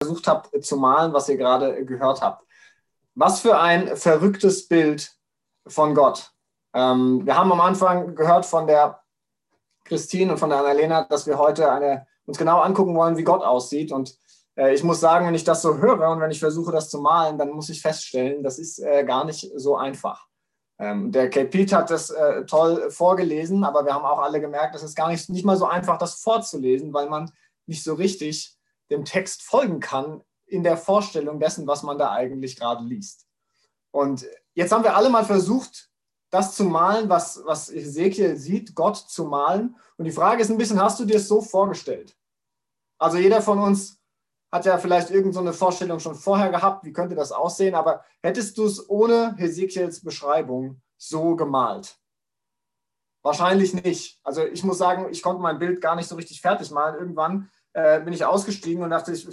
versucht habt zu malen, was ihr gerade gehört habt. Was für ein verrücktes Bild von Gott. Ähm, wir haben am Anfang gehört von der Christine und von der Annalena, dass wir heute eine, uns genau angucken wollen, wie Gott aussieht. Und äh, ich muss sagen, wenn ich das so höre und wenn ich versuche, das zu malen, dann muss ich feststellen, das ist äh, gar nicht so einfach. Ähm, der Pete hat das äh, toll vorgelesen, aber wir haben auch alle gemerkt, es ist gar nicht, nicht mal so einfach, das vorzulesen, weil man nicht so richtig dem Text folgen kann in der Vorstellung dessen, was man da eigentlich gerade liest. Und jetzt haben wir alle mal versucht, das zu malen, was, was Ezekiel sieht, Gott zu malen. Und die Frage ist ein bisschen, hast du dir es so vorgestellt? Also jeder von uns hat ja vielleicht irgendeine so Vorstellung schon vorher gehabt, wie könnte das aussehen, aber hättest du es ohne Hesekiels Beschreibung so gemalt? Wahrscheinlich nicht. Also ich muss sagen, ich konnte mein Bild gar nicht so richtig fertig malen. Irgendwann äh, bin ich ausgestiegen und dachte, ich,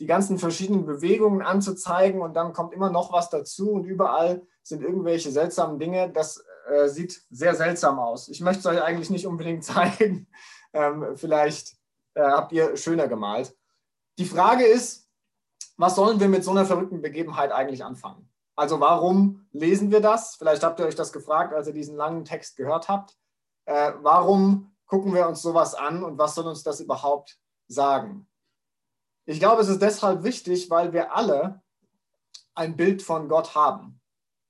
die ganzen verschiedenen Bewegungen anzuzeigen und dann kommt immer noch was dazu und überall sind irgendwelche seltsamen Dinge. Das äh, sieht sehr seltsam aus. Ich möchte es euch eigentlich nicht unbedingt zeigen. Ähm, vielleicht äh, habt ihr schöner gemalt. Die Frage ist, was sollen wir mit so einer verrückten Begebenheit eigentlich anfangen? Also warum lesen wir das? Vielleicht habt ihr euch das gefragt, als ihr diesen langen Text gehört habt. Äh, warum gucken wir uns sowas an und was soll uns das überhaupt sagen. Ich glaube, es ist deshalb wichtig, weil wir alle ein Bild von Gott haben.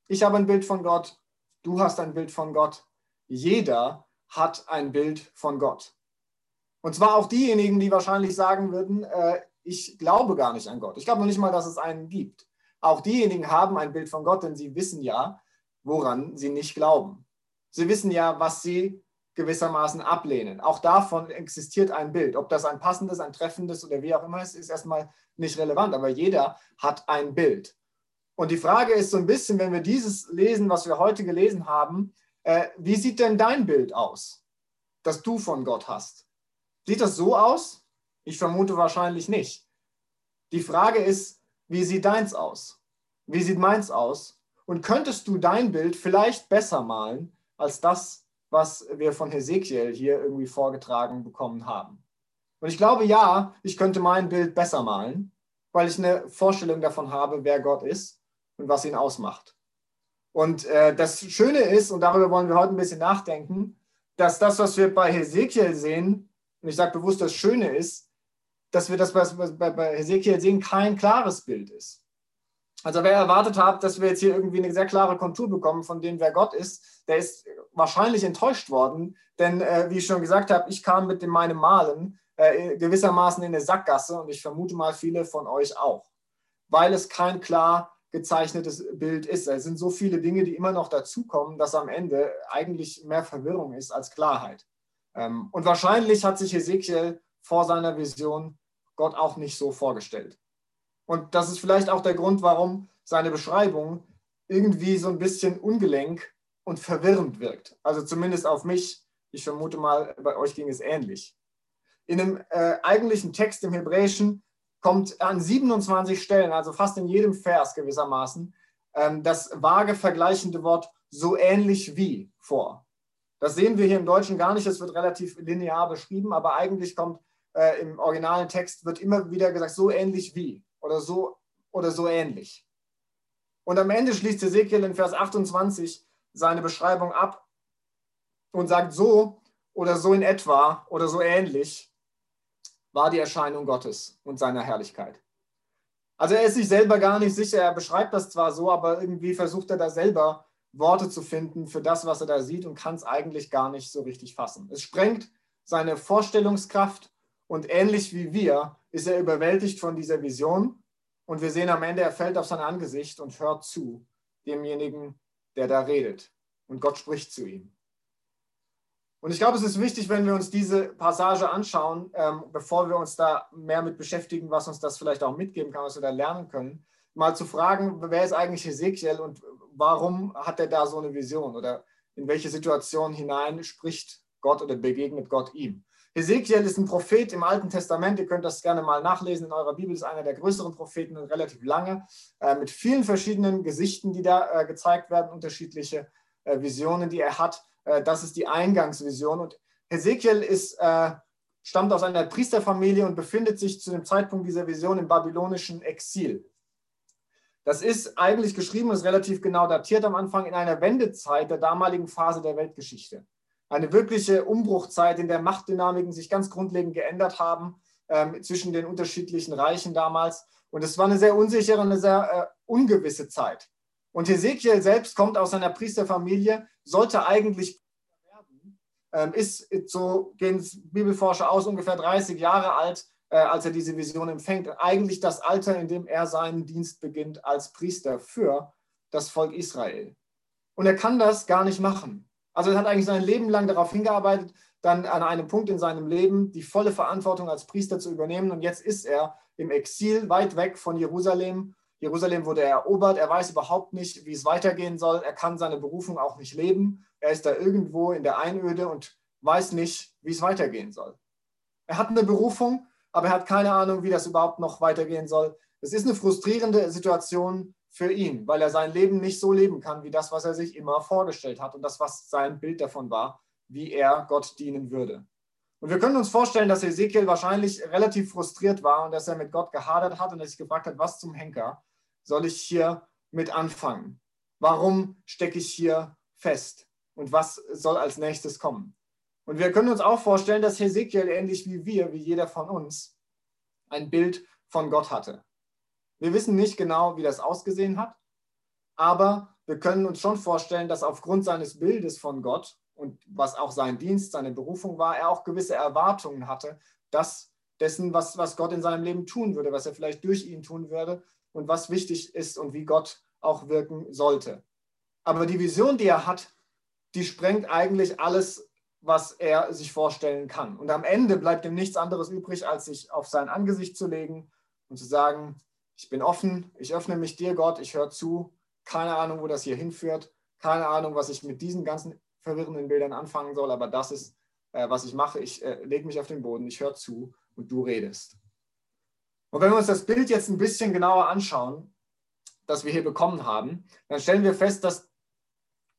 Ich habe ein Bild von Gott, du hast ein Bild von Gott, jeder hat ein Bild von Gott. Und zwar auch diejenigen, die wahrscheinlich sagen würden, äh, ich glaube gar nicht an Gott. Ich glaube noch nicht mal, dass es einen gibt. Auch diejenigen haben ein Bild von Gott, denn sie wissen ja, woran sie nicht glauben. Sie wissen ja, was sie gewissermaßen ablehnen. Auch davon existiert ein Bild. Ob das ein passendes, ein treffendes oder wie auch immer ist, ist erstmal nicht relevant, aber jeder hat ein Bild. Und die Frage ist so ein bisschen, wenn wir dieses lesen, was wir heute gelesen haben, äh, wie sieht denn dein Bild aus, das du von Gott hast? Sieht das so aus? Ich vermute wahrscheinlich nicht. Die Frage ist, wie sieht deins aus? Wie sieht meins aus? Und könntest du dein Bild vielleicht besser malen als das, was wir von Hesekiel hier irgendwie vorgetragen bekommen haben. Und ich glaube, ja, ich könnte mein Bild besser malen, weil ich eine Vorstellung davon habe, wer Gott ist und was ihn ausmacht. Und äh, das Schöne ist, und darüber wollen wir heute ein bisschen nachdenken, dass das, was wir bei Hesekiel sehen, und ich sage bewusst, das Schöne ist, dass wir das bei, bei Hesekiel sehen, kein klares Bild ist. Also wer erwartet hat, dass wir jetzt hier irgendwie eine sehr klare Kontur bekommen, von dem wer Gott ist, der ist wahrscheinlich enttäuscht worden. Denn äh, wie ich schon gesagt habe, ich kam mit dem meinem Malen äh, gewissermaßen in eine Sackgasse und ich vermute mal viele von euch auch, weil es kein klar gezeichnetes Bild ist. Es sind so viele Dinge, die immer noch dazukommen, dass am Ende eigentlich mehr Verwirrung ist als Klarheit. Ähm, und wahrscheinlich hat sich Ezekiel vor seiner Vision Gott auch nicht so vorgestellt. Und das ist vielleicht auch der Grund, warum seine Beschreibung irgendwie so ein bisschen ungelenk und verwirrend wirkt. Also zumindest auf mich. Ich vermute mal, bei euch ging es ähnlich. In dem äh, eigentlichen Text im Hebräischen kommt an 27 Stellen, also fast in jedem Vers gewissermaßen, ähm, das vage vergleichende Wort so ähnlich wie vor. Das sehen wir hier im Deutschen gar nicht, es wird relativ linear beschrieben, aber eigentlich kommt äh, im originalen Text wird immer wieder gesagt, so ähnlich wie oder so oder so ähnlich. Und am Ende schließt Ezekiel in Vers 28 seine Beschreibung ab und sagt, so oder so in etwa oder so ähnlich war die Erscheinung Gottes und seiner Herrlichkeit. Also er ist sich selber gar nicht sicher, er beschreibt das zwar so, aber irgendwie versucht er da selber Worte zu finden für das, was er da sieht und kann es eigentlich gar nicht so richtig fassen. Es sprengt seine Vorstellungskraft und ähnlich wie wir ist er überwältigt von dieser Vision und wir sehen am Ende, er fällt auf sein Angesicht und hört zu demjenigen, der da redet. Und Gott spricht zu ihm. Und ich glaube, es ist wichtig, wenn wir uns diese Passage anschauen, ähm, bevor wir uns da mehr mit beschäftigen, was uns das vielleicht auch mitgeben kann, was wir da lernen können, mal zu fragen, wer ist eigentlich Ezekiel und warum hat er da so eine Vision oder in welche Situation hinein spricht Gott oder begegnet Gott ihm. Ezekiel ist ein Prophet im Alten Testament. Ihr könnt das gerne mal nachlesen in eurer Bibel. Ist einer der größeren Propheten und relativ lange, äh, mit vielen verschiedenen Gesichten, die da äh, gezeigt werden, unterschiedliche äh, Visionen, die er hat. Das ist die Eingangsvision. Und Ezekiel ist stammt aus einer Priesterfamilie und befindet sich zu dem Zeitpunkt dieser Vision im babylonischen Exil. Das ist eigentlich geschrieben, ist relativ genau datiert am Anfang in einer Wendezeit der damaligen Phase der Weltgeschichte. Eine wirkliche Umbruchzeit, in der Machtdynamiken sich ganz grundlegend geändert haben ähm, zwischen den unterschiedlichen Reichen damals. Und es war eine sehr unsichere, eine sehr äh, ungewisse Zeit. Und Hesekiel selbst kommt aus einer Priesterfamilie, sollte eigentlich werden, ähm, ist, so gehen Bibelforscher aus, ungefähr 30 Jahre alt, äh, als er diese Vision empfängt. Eigentlich das Alter, in dem er seinen Dienst beginnt als Priester für das Volk Israel. Und er kann das gar nicht machen. Also er hat eigentlich sein Leben lang darauf hingearbeitet, dann an einem Punkt in seinem Leben die volle Verantwortung als Priester zu übernehmen. Und jetzt ist er im Exil, weit weg von Jerusalem. Jerusalem wurde erobert. Er weiß überhaupt nicht, wie es weitergehen soll. Er kann seine Berufung auch nicht leben. Er ist da irgendwo in der Einöde und weiß nicht, wie es weitergehen soll. Er hat eine Berufung, aber er hat keine Ahnung, wie das überhaupt noch weitergehen soll. Es ist eine frustrierende Situation für ihn, weil er sein Leben nicht so leben kann, wie das, was er sich immer vorgestellt hat und das, was sein Bild davon war, wie er Gott dienen würde. Und wir können uns vorstellen, dass Ezekiel wahrscheinlich relativ frustriert war und dass er mit Gott gehadert hat und sich gefragt hat, was zum Henker soll ich hier mit anfangen? Warum stecke ich hier fest? Und was soll als nächstes kommen? Und wir können uns auch vorstellen, dass Hesekiel ähnlich wie wir, wie jeder von uns, ein Bild von Gott hatte. Wir wissen nicht genau, wie das ausgesehen hat, aber wir können uns schon vorstellen, dass aufgrund seines Bildes von Gott und was auch sein Dienst, seine Berufung war, er auch gewisse Erwartungen hatte, dass dessen, was, was Gott in seinem Leben tun würde, was er vielleicht durch ihn tun würde und was wichtig ist und wie Gott auch wirken sollte. Aber die Vision, die er hat, die sprengt eigentlich alles, was er sich vorstellen kann. Und am Ende bleibt ihm nichts anderes übrig, als sich auf sein Angesicht zu legen und zu sagen, ich bin offen, ich öffne mich dir, Gott, ich höre zu, keine Ahnung, wo das hier hinführt, keine Ahnung, was ich mit diesen ganzen verwirrenden Bildern anfangen soll, aber das ist, äh, was ich mache. Ich äh, lege mich auf den Boden, ich höre zu und du redest. Und wenn wir uns das Bild jetzt ein bisschen genauer anschauen, das wir hier bekommen haben, dann stellen wir fest, das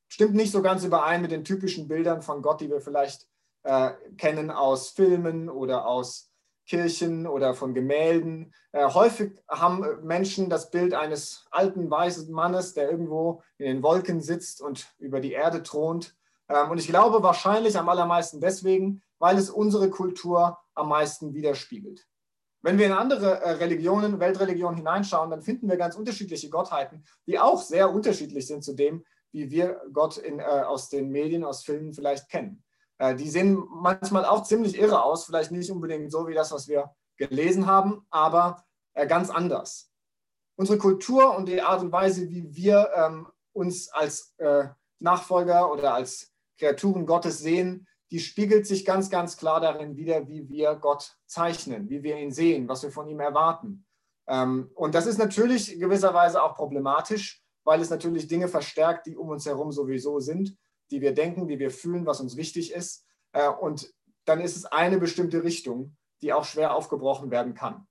stimmt nicht so ganz überein mit den typischen Bildern von Gott, die wir vielleicht äh, kennen aus Filmen oder aus Kirchen oder von Gemälden. Äh, häufig haben Menschen das Bild eines alten weißen Mannes, der irgendwo in den Wolken sitzt und über die Erde thront. Ähm, und ich glaube wahrscheinlich am allermeisten deswegen, weil es unsere Kultur am meisten widerspiegelt. Wenn wir in andere äh, Religionen, Weltreligionen hineinschauen, dann finden wir ganz unterschiedliche Gottheiten, die auch sehr unterschiedlich sind zu dem, wie wir Gott in, äh, aus den Medien, aus Filmen vielleicht kennen. Äh, die sehen manchmal auch ziemlich irre aus, vielleicht nicht unbedingt so wie das, was wir gelesen haben, aber äh, ganz anders. Unsere Kultur und die Art und Weise, wie wir ähm, uns als äh, Nachfolger oder als Kreaturen Gottes sehen, die spiegelt sich ganz, ganz klar darin wider, wie wir Gott zeichnen, wie wir ihn sehen, was wir von ihm erwarten. Ähm, und das ist natürlich gewisserweise auch problematisch, weil es natürlich Dinge verstärkt, die um uns herum sowieso sind, die wir denken, die wir fühlen, was uns wichtig ist. Äh, und dann ist es eine bestimmte Richtung, die auch schwer aufgebrochen werden kann.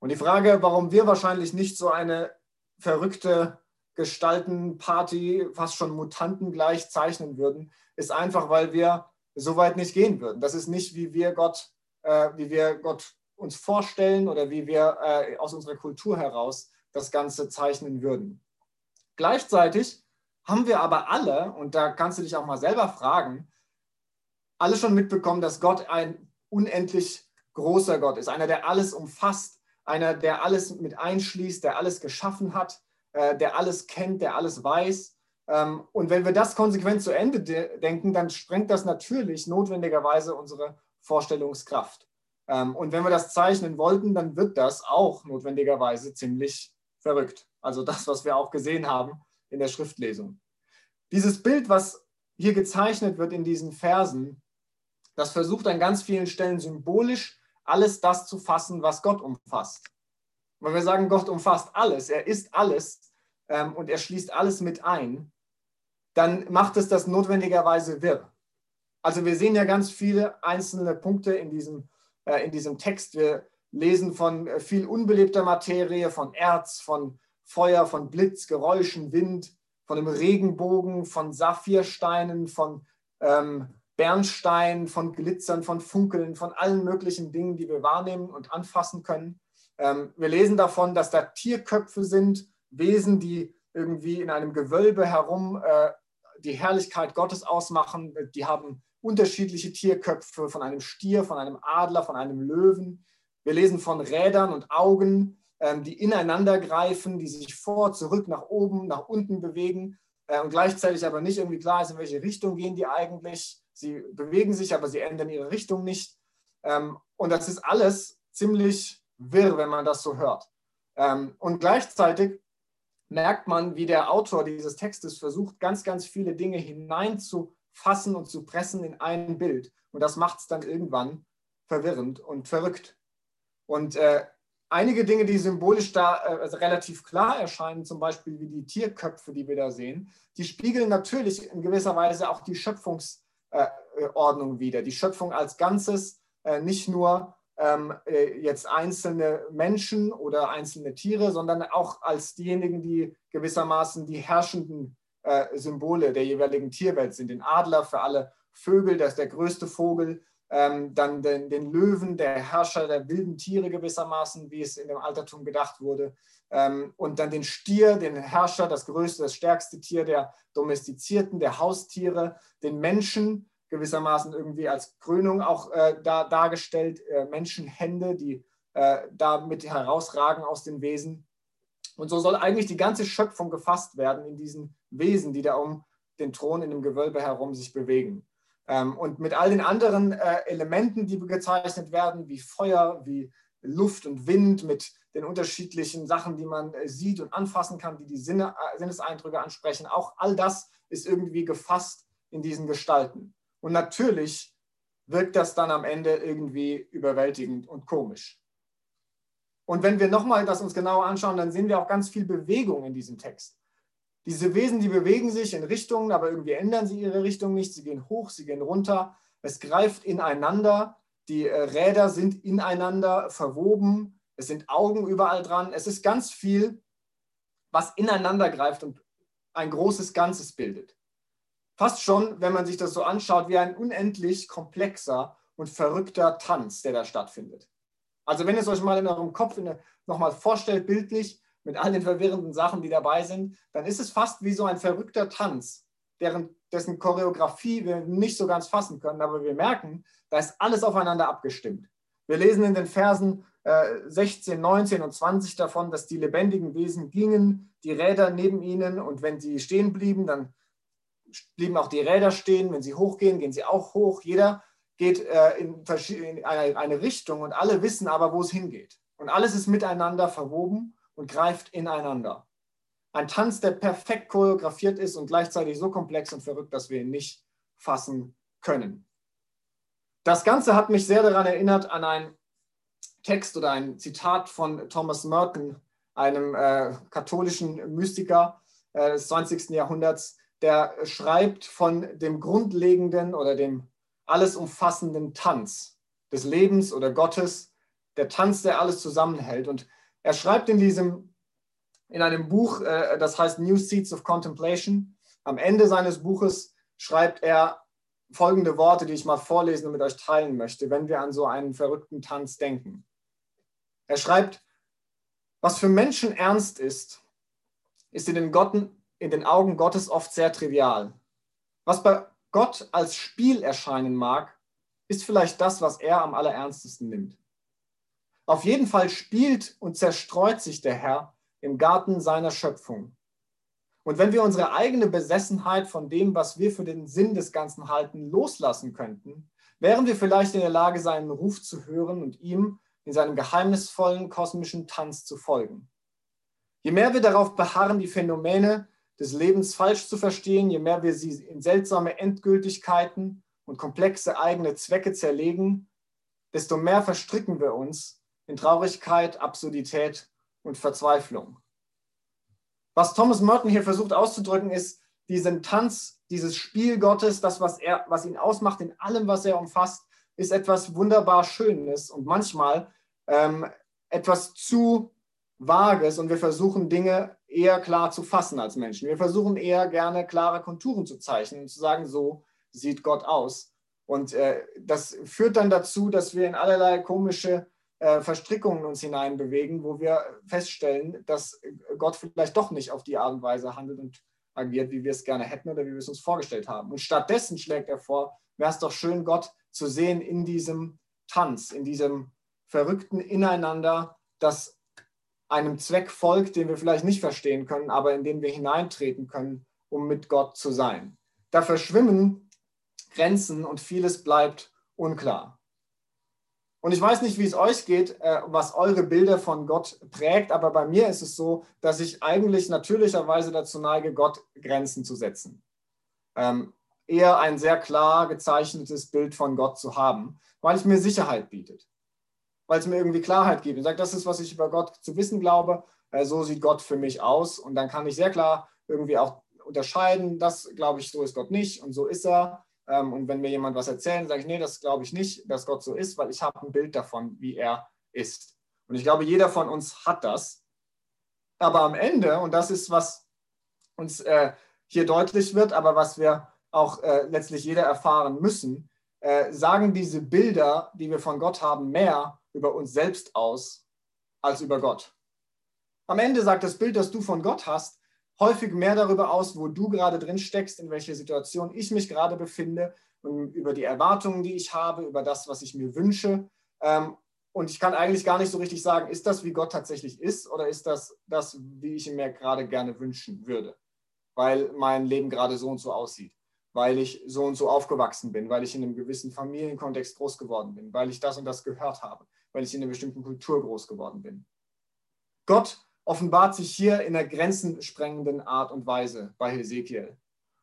Und die Frage, warum wir wahrscheinlich nicht so eine verrückte Gestaltenparty, fast schon Mutanten gleich zeichnen würden, ist einfach, weil wir so weit nicht gehen würden. Das ist nicht, wie wir Gott, äh, wie wir Gott uns vorstellen oder wie wir äh, aus unserer Kultur heraus das Ganze zeichnen würden. Gleichzeitig haben wir aber alle, und da kannst du dich auch mal selber fragen, alle schon mitbekommen, dass Gott ein unendlich großer Gott ist, einer, der alles umfasst, einer, der alles mit einschließt, der alles geschaffen hat, äh, der alles kennt, der alles weiß. Ähm, und wenn wir das konsequent zu Ende de denken, dann sprengt das natürlich notwendigerweise unsere Vorstellungskraft. Ähm, und wenn wir das zeichnen wollten, dann wird das auch notwendigerweise ziemlich verrückt. Also das, was wir auch gesehen haben in der Schriftlesung. Dieses Bild, was hier gezeichnet wird in diesen Versen, das versucht an ganz vielen Stellen symbolisch alles das zu fassen, was Gott umfasst. Weil wir sagen, Gott umfasst alles, er ist alles ähm, und er schließt alles mit ein, dann macht es das notwendigerweise wirr. Also wir sehen ja ganz viele einzelne Punkte in diesem, äh, in diesem Text. Wir lesen von äh, viel unbelebter Materie, von Erz, von Feuer, von Blitz, Geräuschen, Wind, von einem Regenbogen, von Saphirsteinen, von ähm, Bernstein, von Glitzern, von Funkeln, von allen möglichen Dingen, die wir wahrnehmen und anfassen können. Ähm, wir lesen davon, dass da Tierköpfe sind, Wesen, die irgendwie in einem Gewölbe herum äh, die Herrlichkeit Gottes ausmachen. Die haben unterschiedliche Tierköpfe von einem Stier, von einem Adler, von einem Löwen. Wir lesen von Rädern und Augen, die ineinander greifen, die sich vor, zurück, nach oben, nach unten bewegen äh, und gleichzeitig aber nicht irgendwie klar ist, in welche Richtung gehen die eigentlich. Sie bewegen sich, aber sie ändern ihre Richtung nicht. Ähm, und das ist alles ziemlich wirr, wenn man das so hört. Ähm, und gleichzeitig merkt man, wie der Autor dieses Textes versucht, ganz, ganz viele Dinge hineinzufassen und zu pressen in ein Bild. Und das macht es dann irgendwann verwirrend und verrückt. Und äh, einige Dinge, die symbolisch da äh, also relativ klar erscheinen, zum Beispiel wie die Tierköpfe, die wir da sehen, die spiegeln natürlich in gewisser Weise auch die Schöpfungsordnung äh, wider. Die Schöpfung als Ganzes, äh, nicht nur ähm, äh, jetzt einzelne Menschen oder einzelne Tiere, sondern auch als diejenigen, die gewissermaßen die herrschenden äh, Symbole der jeweiligen Tierwelt sind. Den Adler für alle Vögel, das ist der größte Vogel, ähm, dann den, den, Löwen, der Herrscher der wilden Tiere gewissermaßen, wie es in dem Altertum gedacht wurde, ähm, und dann den Stier, den Herrscher, das größte, das stärkste Tier der Domestizierten, der Haustiere, den Menschen, gewissermaßen irgendwie als Krönung auch äh, da, dargestellt, äh, Menschenhände, die äh, damit herausragen aus den Wesen. Und so soll eigentlich die ganze Schöpfung gefasst werden in diesen Wesen, die da um den Thron in dem Gewölbe herum sich bewegen. Ähm, und mit all den anderen äh, Elementen, die gezeichnet werden, wie Feuer, wie Luft und Wind, mit den unterschiedlichen Sachen, die man äh, sieht und anfassen kann, die die Sinne, äh, Sinneseindrücke ansprechen, auch all das ist irgendwie gefasst in diesen Gestalten. Und natürlich wirkt das dann am Ende irgendwie überwältigend und komisch. Und wenn wir nochmal das uns genauer anschauen, dann sehen wir auch ganz viel Bewegung in diesem Text. Diese Wesen, die bewegen sich in Richtungen, aber irgendwie ändern sie ihre Richtung nicht. Sie gehen hoch, sie gehen runter. Es greift ineinander. Die äh, Räder sind ineinander verwoben. Es sind Augen überall dran. Es ist ganz viel, was ineinander greift und ein großes Ganzes bildet fast schon, wenn man sich das so anschaut, wie ein unendlich komplexer und verrückter Tanz, der da stattfindet. Also wenn ihr es euch mal in eurem Kopf nochmal vorstellt, bildlich, mit all den verwirrenden Sachen, die dabei sind, dann ist es fast wie so ein verrückter Tanz, deren, dessen Choreografie wir nicht so ganz fassen können, aber wir merken, da ist alles aufeinander abgestimmt. Wir lesen in den Versen äh, 16, 19 und 20 davon, dass die lebendigen Wesen gingen, die Räder neben ihnen und wenn sie stehen blieben, dann blieben auch die Räder stehen. Wenn sie hochgehen, gehen sie auch hoch. Jeder geht äh, in, in eine, eine Richtung und alle wissen aber, wo es hingeht. Und alles ist miteinander verwoben und greift ineinander. Ein Tanz, der perfekt choreografiert ist und gleichzeitig so komplex und verrückt, dass wir ihn nicht fassen können. Das Ganze hat mich sehr daran erinnert an einen Text oder ein Zitat von Thomas Merton, einem äh, katholischen Mystiker äh, des 20. Jahrhunderts, der schreibt von dem grundlegenden oder dem alles umfassenden Tanz des Lebens oder Gottes, der Tanz, der alles zusammenhält. Und er schreibt in diesem, in einem Buch, äh, das heißt New Seeds of Contemplation. Am Ende seines Buches schreibt er folgende Worte, die ich mal vorlesen und mit euch teilen möchte, wenn wir an so einen verrückten Tanz denken. Er schreibt, was für Menschen ernst ist, ist in den, Gotten, in den Augen Gottes oft sehr trivial. Was bei Gott als Spiel erscheinen mag, ist vielleicht das, was er am allerernstesten nimmt. Auf jeden Fall spielt und zerstreut sich der Herr im Garten seiner Schöpfung. Und wenn wir unsere eigene Besessenheit von dem, was wir für den Sinn des Ganzen halten, loslassen könnten, wären wir vielleicht in der Lage, seinen Ruf zu hören und ihm in seinem geheimnisvollen kosmischen Tanz zu folgen. Je mehr wir darauf beharren, die Phänomene des Lebens falsch zu verstehen, je mehr wir sie in seltsame Endgültigkeiten und komplexe eigene Zwecke zerlegen, desto mehr verstricken wir uns in Traurigkeit, Absurdität und Verzweiflung. Was Thomas Merton hier versucht auszudrücken, ist diesen Tanz, dieses Spiel Gottes, das, was, er, was ihn ausmacht in allem, was er umfasst, ist etwas wunderbar Schönes und manchmal ähm, etwas zu Vages und wir versuchen Dinge eher klar zu fassen als Menschen. Wir versuchen eher gerne klare Konturen zu zeichnen und zu sagen, so sieht Gott aus. Und äh, das führt dann dazu, dass wir in allerlei komische Verstrickungen uns hineinbewegen, wo wir feststellen, dass Gott vielleicht doch nicht auf die Art und Weise handelt und agiert, wie wir es gerne hätten oder wie wir es uns vorgestellt haben. Und stattdessen schlägt er vor, wäre es doch schön, Gott zu sehen in diesem Tanz, in diesem verrückten Ineinander, das einem Zweck folgt, den wir vielleicht nicht verstehen können, aber in den wir hineintreten können, um mit Gott zu sein. Da verschwimmen Grenzen und vieles bleibt unklar. Und ich weiß nicht, wie es euch geht, äh, was eure Bilder von Gott prägt, aber bei mir ist es so, dass ich eigentlich natürlicherweise dazu neige, Gott Grenzen zu setzen. Ähm, eher ein sehr klar gezeichnetes Bild von Gott zu haben, weil es mir Sicherheit bietet, weil es mir irgendwie Klarheit gibt. Ich sage, das ist, was ich über Gott zu wissen glaube, äh, so sieht Gott für mich aus und dann kann ich sehr klar irgendwie auch unterscheiden, das glaube ich, so ist Gott nicht und so ist er. Ähm, und wenn mir jemand was erzählt, sage ich, nee, das glaube ich nicht, dass Gott so ist, weil ich habe ein Bild davon, wie er ist. Und ich glaube, jeder von uns hat das. Aber am Ende, und das ist, was uns äh, hier deutlich wird, aber was wir auch äh, letztlich jeder erfahren müssen, äh, sagen diese Bilder, die wir von Gott haben, mehr über uns selbst aus als über Gott. Am Ende sagt das Bild, das du von Gott hast, häufig mehr darüber aus, wo du gerade drin steckst, in welcher Situation ich mich gerade befinde und über die Erwartungen, die ich habe, über das, was ich mir wünsche. Ähm, und ich kann eigentlich gar nicht so richtig sagen, ist das, wie Gott tatsächlich ist oder ist das das, wie ich ihn mir gerade gerne wünschen würde, weil mein Leben gerade so und so aussieht, weil ich so und so aufgewachsen bin, weil ich in einem gewissen Familienkontext groß geworden bin, weil ich das und das gehört habe, weil ich in einer bestimmten Kultur groß geworden bin. Gott offenbart sich hier in einer grenzensprengenden Art und Weise bei Hesekiel.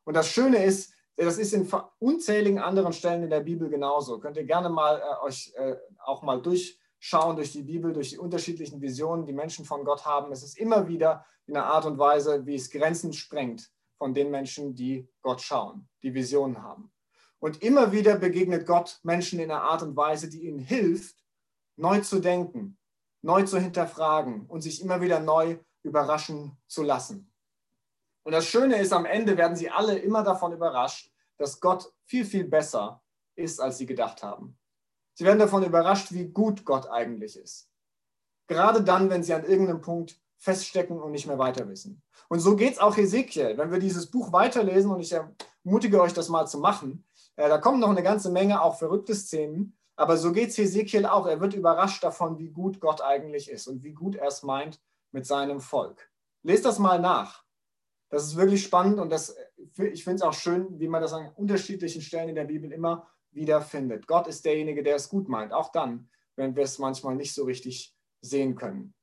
Und das Schöne ist, das ist in unzähligen anderen Stellen in der Bibel genauso. Könnt ihr gerne mal äh, euch äh, auch mal durchschauen durch die Bibel, durch die unterschiedlichen Visionen, die Menschen von Gott haben. Es ist immer wieder in einer Art und Weise, wie es Grenzen sprengt von den Menschen, die Gott schauen, die Visionen haben. Und immer wieder begegnet Gott Menschen in einer Art und Weise, die ihnen hilft, neu zu denken, neu zu hinterfragen und sich immer wieder neu überraschen zu lassen. Und das Schöne ist, am Ende werden sie alle immer davon überrascht, dass Gott viel, viel besser ist, als sie gedacht haben. Sie werden davon überrascht, wie gut Gott eigentlich ist. Gerade dann, wenn sie an irgendeinem Punkt feststecken und nicht mehr weiter wissen. Und so geht es auch Hesekiel. Wenn wir dieses Buch weiterlesen, und ich ermutige euch, das mal zu machen, äh, da kommen noch eine ganze Menge auch verrückte Szenen, aber so geht es Hesekiel auch. Er wird überrascht davon, wie gut Gott eigentlich ist und wie gut er es meint mit seinem Volk. Lest das mal nach. Das ist wirklich spannend und das, ich finde es auch schön, wie man das an unterschiedlichen Stellen in der Bibel immer wieder findet. Gott ist derjenige, der es gut meint, auch dann, wenn wir es manchmal nicht so richtig sehen können.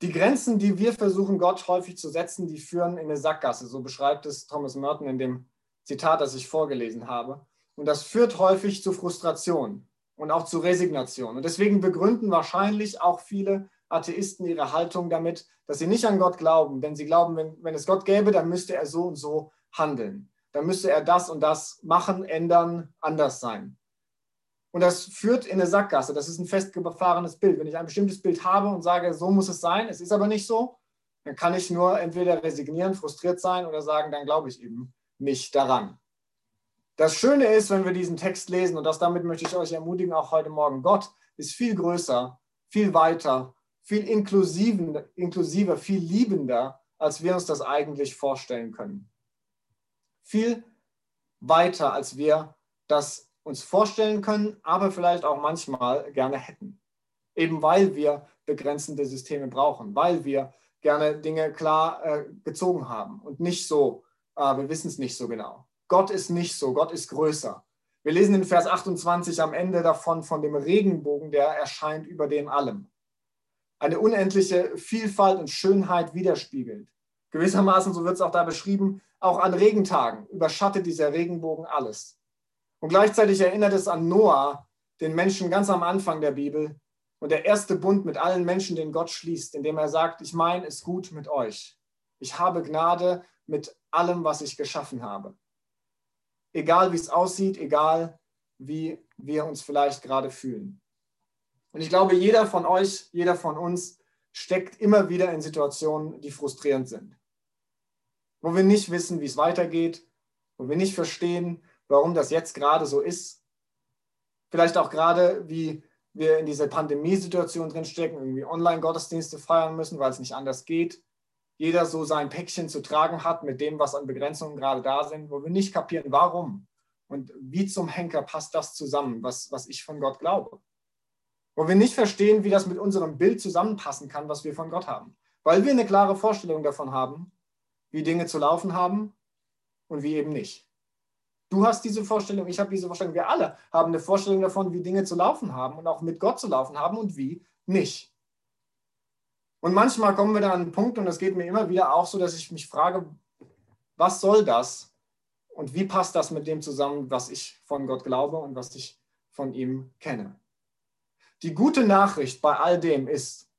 Die Grenzen, die wir versuchen, Gott häufig zu setzen, die führen in eine Sackgasse. So beschreibt es Thomas Merton in dem Zitat, das ich vorgelesen habe. Und das führt häufig zu Frustration und auch zu Resignation. Und deswegen begründen wahrscheinlich auch viele Atheisten ihre Haltung damit, dass sie nicht an Gott glauben. Denn sie glauben, wenn, wenn es Gott gäbe, dann müsste er so und so handeln. Dann müsste er das und das machen, ändern, anders sein. Und das führt in eine Sackgasse. Das ist ein festgefahrenes Bild. Wenn ich ein bestimmtes Bild habe und sage, so muss es sein, es ist aber nicht so, dann kann ich nur entweder resignieren, frustriert sein oder sagen, dann glaube ich eben nicht daran. Das Schöne ist, wenn wir diesen Text lesen, und das damit möchte ich euch ermutigen, auch heute Morgen, Gott ist viel größer, viel weiter, viel inklusiver, viel liebender, als wir uns das eigentlich vorstellen können. Viel weiter, als wir das uns vorstellen können, aber vielleicht auch manchmal gerne hätten. Eben weil wir begrenzende Systeme brauchen, weil wir gerne Dinge klar äh, gezogen haben und nicht so, äh, wir wissen es nicht so genau. Gott ist nicht so, Gott ist größer. Wir lesen in Vers 28 am Ende davon von dem Regenbogen, der erscheint über dem allem. Eine unendliche Vielfalt und Schönheit widerspiegelt. Gewissermaßen, so wird es auch da beschrieben, auch an Regentagen überschattet dieser Regenbogen alles. Und gleichzeitig erinnert es an Noah, den Menschen ganz am Anfang der Bibel und der erste Bund mit allen Menschen, den Gott schließt, indem er sagt, ich meine es gut mit euch. Ich habe Gnade mit allem, was ich geschaffen habe egal wie es aussieht, egal wie wir uns vielleicht gerade fühlen. Und ich glaube, jeder von euch, jeder von uns steckt immer wieder in Situationen, die frustrierend sind. Wo wir nicht wissen, wie es weitergeht, wo wir nicht verstehen, warum das jetzt gerade so ist. Vielleicht auch gerade, wie wir in dieser Pandemiesituation drinstecken, irgendwie Online-Gottesdienste feiern müssen, weil es nicht anders geht. Jeder so sein Päckchen zu tragen hat mit dem, was an Begrenzungen gerade da sind, wo wir nicht kapieren, warum und wie zum Henker passt das zusammen, was, was ich von Gott glaube. Wo wir nicht verstehen, wie das mit unserem Bild zusammenpassen kann, was wir von Gott haben. Weil wir eine klare Vorstellung davon haben, wie Dinge zu laufen haben und wie eben nicht. Du hast diese Vorstellung, ich habe diese Vorstellung, wir alle haben eine Vorstellung davon, wie Dinge zu laufen haben und auch mit Gott zu laufen haben und wie nicht. Und manchmal kommen wir da an einen Punkt, und das geht mir immer wieder auch so, dass ich mich frage, was soll das und wie passt das mit dem zusammen, was ich von Gott glaube und was ich von ihm kenne. Die gute Nachricht bei all dem ist,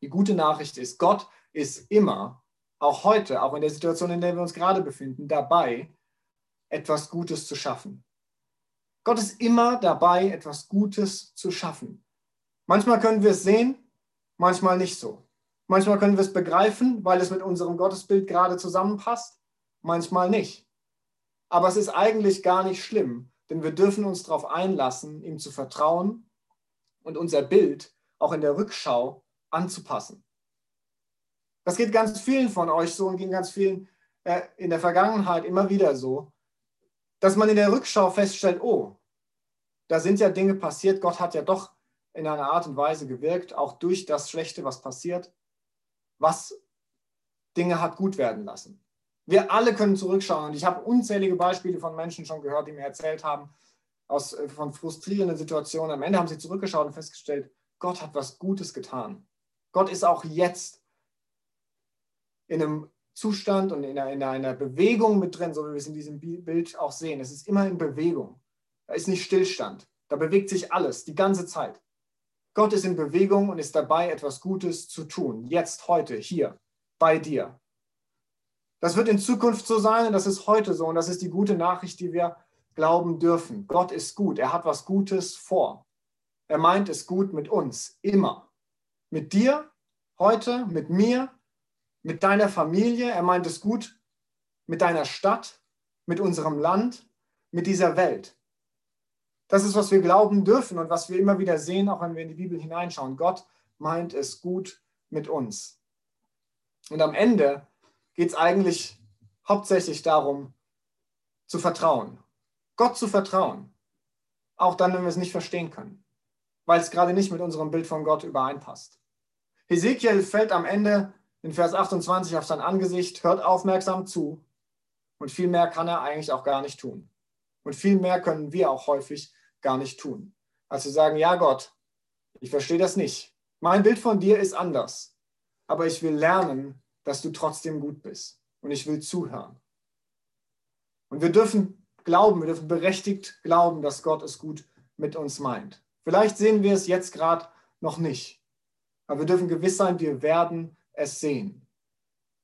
die gute Nachricht ist, Gott ist immer, auch heute, auch in der Situation, in der wir uns gerade befinden, dabei, etwas Gutes zu schaffen. Gott ist immer dabei, etwas Gutes zu schaffen. Manchmal können wir es sehen, manchmal nicht so. Manchmal können wir es begreifen, weil es mit unserem Gottesbild gerade zusammenpasst, manchmal nicht. Aber es ist eigentlich gar nicht schlimm, denn wir dürfen uns darauf einlassen, ihm zu vertrauen und unser Bild auch in der Rückschau anzupassen. Das geht ganz vielen von euch so und ging ganz vielen äh, in der Vergangenheit immer wieder so, dass man in der Rückschau feststellt, oh, da sind ja Dinge passiert, Gott hat ja doch in einer Art und Weise gewirkt, auch durch das Schlechte, was passiert, was Dinge hat gut werden lassen. Wir alle können zurückschauen und ich habe unzählige Beispiele von Menschen schon gehört, die mir erzählt haben, aus, äh, von frustrierenden Situationen. Am Ende haben sie zurückgeschaut und festgestellt, Gott hat was Gutes getan. Gott ist auch jetzt in einem Zustand und in einer, in einer, Bewegung mit drin, so wie wir es in diesem Bild auch sehen. Es ist immer in Bewegung. Da ist nicht Stillstand. Da bewegt sich alles, die ganze Zeit. Gott ist in Bewegung und ist dabei, etwas Gutes zu tun. Jetzt, heute, hier, bei dir. Das wird in Zukunft so sein und das ist heute so. Und das ist die gute Nachricht, die wir glauben dürfen. Gott ist gut. Er hat was Gutes vor. Er meint es gut mit uns, immer. Mit dir, heute, mit mir, mit deiner Familie, er meint es gut mit deiner Stadt, mit unserem Land, mit dieser Welt. Das ist, was wir glauben dürfen und was wir immer wieder sehen, auch wenn wir in die Bibel hineinschauen. Gott meint es gut mit uns. Und am Ende geht es eigentlich hauptsächlich darum, zu vertrauen. Gott zu vertrauen. Auch dann, wenn wir es nicht verstehen können. Weil es gerade nicht mit unserem Bild von Gott übereinpasst. Hesekiel fällt am Ende in Vers 28 auf sein Angesicht, hört aufmerksam zu und viel mehr kann er eigentlich auch gar nicht tun. Und viel mehr können wir auch häufig gar nicht tun. Als zu sagen, ja Gott, ich verstehe das nicht. Mein Bild von dir ist anders, aber ich will lernen, dass du trotzdem gut bist und ich will zuhören. Und wir dürfen glauben, wir dürfen berechtigt glauben, dass Gott es gut mit uns meint. Vielleicht sehen wir es jetzt gerade noch nicht, aber wir dürfen gewiss sein, wir werden es sehen.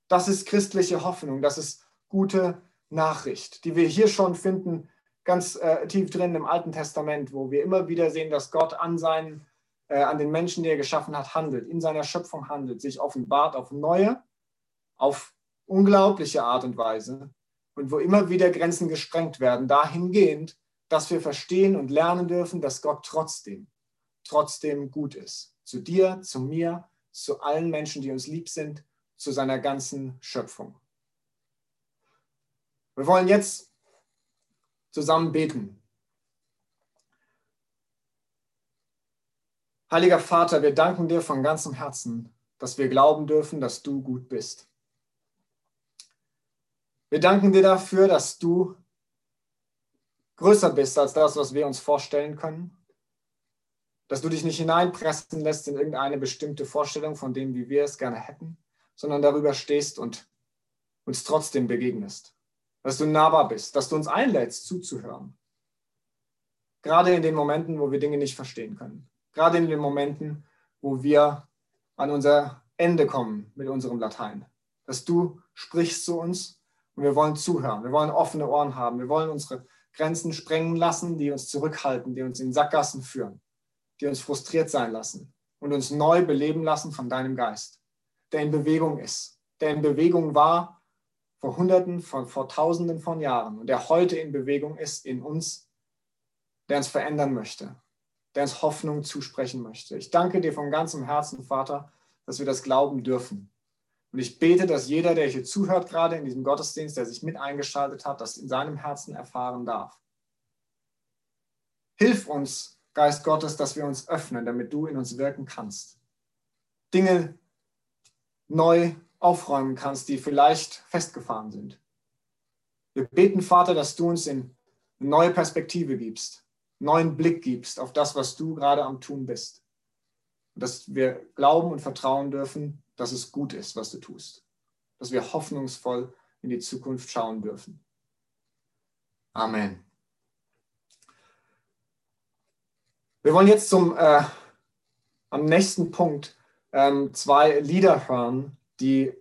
Das ist christliche Hoffnung, das ist gute Nachricht, die wir hier schon finden, ganz äh, tief drin im Alten Testament, wo wir immer wieder sehen, dass Gott an seinen, äh, an den Menschen, die er geschaffen hat, handelt, in seiner Schöpfung handelt, sich offenbart auf neue, auf unglaubliche Art und Weise und wo immer wieder Grenzen gesprengt werden, dahingehend, dass wir verstehen und lernen dürfen, dass Gott trotzdem, trotzdem gut ist. Zu dir, zu mir, zu allen Menschen, die uns lieb sind, zu seiner ganzen Schöpfung. Wir wollen jetzt zusammen beten. Heiliger Vater, wir danken dir von ganzem Herzen, dass wir glauben dürfen, dass du gut bist. Wir danken dir dafür, dass du größer bist als das, was wir uns vorstellen können dass du dich nicht hineinpressen lässt in irgendeine bestimmte Vorstellung von dem, wie wir es gerne hätten, sondern darüber stehst und uns trotzdem begegnest. Dass du nahbar bist, dass du uns einlädst, zuzuhören. Gerade in den Momenten, wo wir Dinge nicht verstehen können. Gerade in den Momenten, wo wir an unser Ende kommen mit unserem Latein. Dass du sprichst zu uns und wir wollen zuhören. Wir wollen offene Ohren haben. Wir wollen unsere Grenzen sprengen lassen, die uns zurückhalten, die uns in Sackgassen führen die uns frustriert sein lassen und uns neu beleben lassen von deinem Geist, der in Bewegung ist, der in Bewegung war vor Hunderten, von, vor Tausenden von Jahren und der heute in Bewegung ist in uns, der uns verändern möchte, der uns Hoffnung zusprechen möchte. Ich danke dir von ganzem Herzen, Vater, dass wir das glauben dürfen. Und ich bete, dass jeder, der hier zuhört, gerade in diesem Gottesdienst, der sich mit eingeschaltet hat, das in seinem Herzen erfahren darf. Hilf uns, Geist Gottes, dass wir uns öffnen, damit du in uns wirken kannst. Dinge neu aufräumen kannst, die vielleicht festgefahren sind. Wir beten, Vater, dass du uns in eine neue Perspektive gibst, neuen Blick gibst auf das, was du gerade am Tun bist. Und dass wir glauben und vertrauen dürfen, dass es gut ist, was du tust. Dass wir hoffnungsvoll in die Zukunft schauen dürfen. Amen. Wir wollen jetzt zum äh, am nächsten Punkt ähm, zwei Lieder hören, die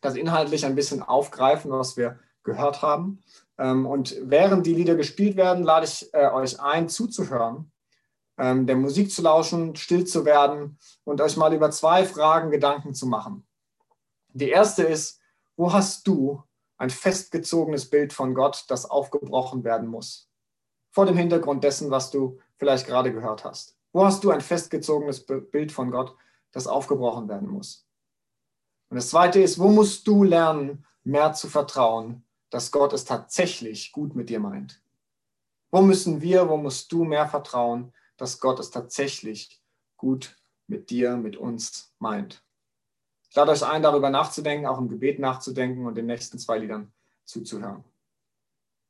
das inhaltlich ein bisschen aufgreifen, was wir gehört haben. Ähm, und während die Lieder gespielt werden, lade ich äh, euch ein, zuzuhören, ähm, der Musik zu lauschen, still zu werden und euch mal über zwei Fragen Gedanken zu machen. Die erste ist, wo hast du ein festgezogenes Bild von Gott, das aufgebrochen werden muss? Vor dem Hintergrund dessen, was du vielleicht gerade gehört hast. Wo hast du ein festgezogenes Bild von Gott, das aufgebrochen werden muss? Und das Zweite ist, wo musst du lernen, mehr zu vertrauen, dass Gott es tatsächlich gut mit dir meint? Wo müssen wir, wo musst du mehr vertrauen, dass Gott es tatsächlich gut mit dir, mit uns meint? Ich lade euch ein, darüber nachzudenken, auch im Gebet nachzudenken und den nächsten zwei Liedern zuzuhören.